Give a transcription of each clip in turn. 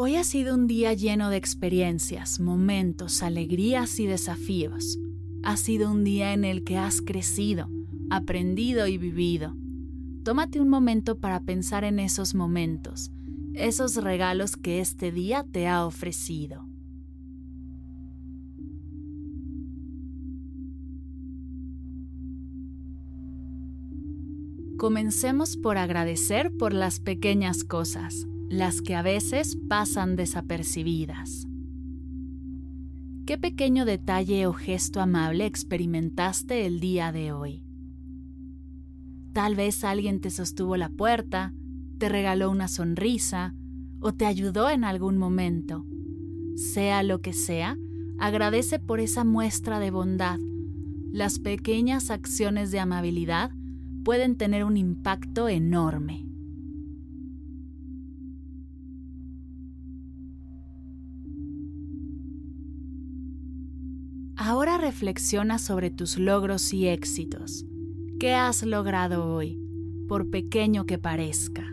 Hoy ha sido un día lleno de experiencias, momentos, alegrías y desafíos. Ha sido un día en el que has crecido, aprendido y vivido. Tómate un momento para pensar en esos momentos, esos regalos que este día te ha ofrecido. Comencemos por agradecer por las pequeñas cosas las que a veces pasan desapercibidas. ¿Qué pequeño detalle o gesto amable experimentaste el día de hoy? Tal vez alguien te sostuvo la puerta, te regaló una sonrisa o te ayudó en algún momento. Sea lo que sea, agradece por esa muestra de bondad. Las pequeñas acciones de amabilidad pueden tener un impacto enorme. Ahora reflexiona sobre tus logros y éxitos. ¿Qué has logrado hoy, por pequeño que parezca?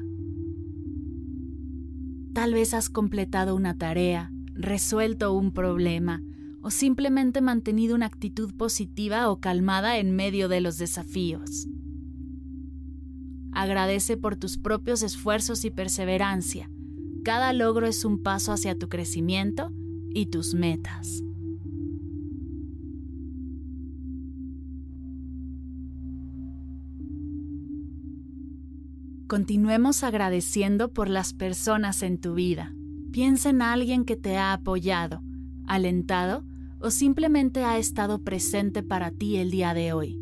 Tal vez has completado una tarea, resuelto un problema o simplemente mantenido una actitud positiva o calmada en medio de los desafíos. Agradece por tus propios esfuerzos y perseverancia. Cada logro es un paso hacia tu crecimiento y tus metas. Continuemos agradeciendo por las personas en tu vida. Piensa en alguien que te ha apoyado, alentado o simplemente ha estado presente para ti el día de hoy.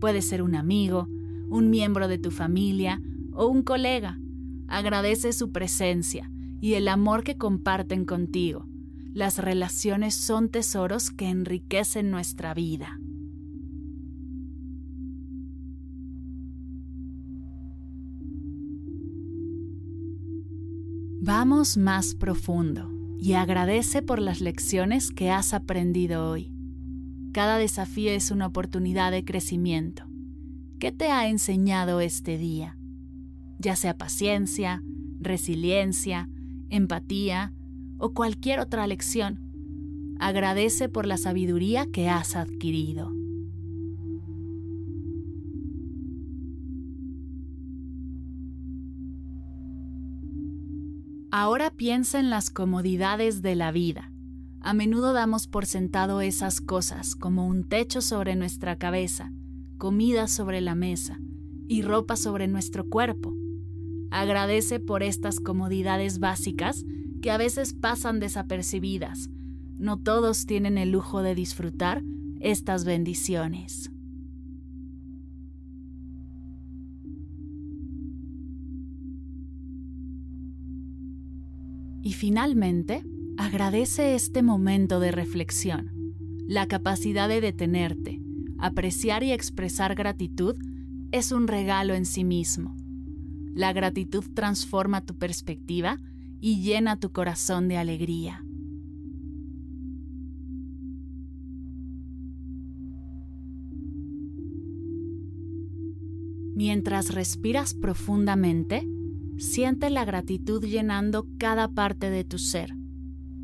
Puede ser un amigo, un miembro de tu familia o un colega. Agradece su presencia y el amor que comparten contigo. Las relaciones son tesoros que enriquecen nuestra vida. Vamos más profundo y agradece por las lecciones que has aprendido hoy. Cada desafío es una oportunidad de crecimiento. ¿Qué te ha enseñado este día? Ya sea paciencia, resiliencia, empatía o cualquier otra lección. Agradece por la sabiduría que has adquirido. Ahora piensa en las comodidades de la vida. A menudo damos por sentado esas cosas como un techo sobre nuestra cabeza, comida sobre la mesa y ropa sobre nuestro cuerpo. Agradece por estas comodidades básicas que a veces pasan desapercibidas. No todos tienen el lujo de disfrutar estas bendiciones. Y finalmente, agradece este momento de reflexión, la capacidad de detenerte, apreciar y expresar gratitud es un regalo en sí mismo. La gratitud transforma tu perspectiva y llena tu corazón de alegría. Mientras respiras profundamente, Siente la gratitud llenando cada parte de tu ser.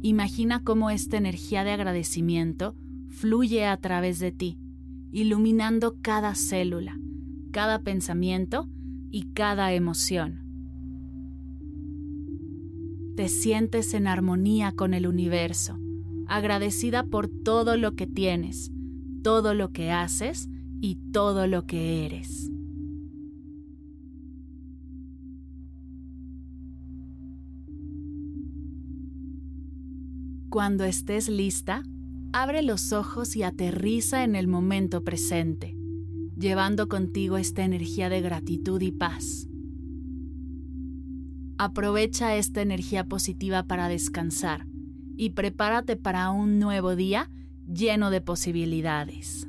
Imagina cómo esta energía de agradecimiento fluye a través de ti, iluminando cada célula, cada pensamiento y cada emoción. Te sientes en armonía con el universo, agradecida por todo lo que tienes, todo lo que haces y todo lo que eres. Cuando estés lista, abre los ojos y aterriza en el momento presente. llevando contigo esta energía de gratitud y paz. Aprovecha esta energía positiva para descansar y prepárate para un nuevo día lleno de posibilidades.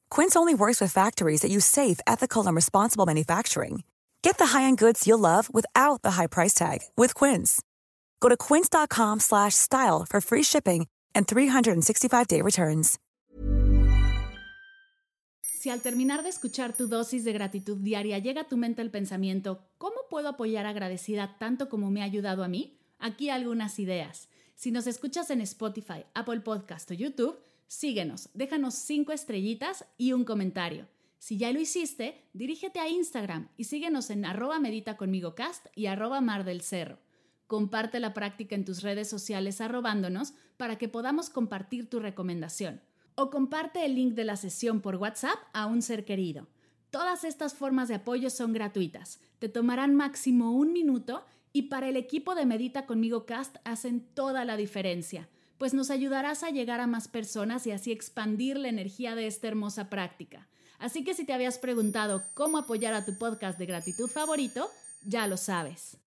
Quince only works with factories that use safe, ethical, and responsible manufacturing. Get the high-end goods you'll love without the high price tag with Quince. Go to quince.com/style for free shipping and 365-day returns. Si al terminar de escuchar tu dosis de gratitud diaria llega a tu mente el pensamiento, ¿cómo puedo apoyar agradecida tanto como me ha ayudado a mí? Aquí algunas ideas. Si nos escuchas en Spotify, Apple Podcast o YouTube, Síguenos, déjanos cinco estrellitas y un comentario. Si ya lo hiciste, dirígete a Instagram y síguenos en arroba medita conmigo cast y arroba mar del cerro. Comparte la práctica en tus redes sociales arrobándonos para que podamos compartir tu recomendación. O comparte el link de la sesión por WhatsApp a un ser querido. Todas estas formas de apoyo son gratuitas. Te tomarán máximo un minuto y para el equipo de Medita conmigo Cast hacen toda la diferencia pues nos ayudarás a llegar a más personas y así expandir la energía de esta hermosa práctica. Así que si te habías preguntado cómo apoyar a tu podcast de gratitud favorito, ya lo sabes.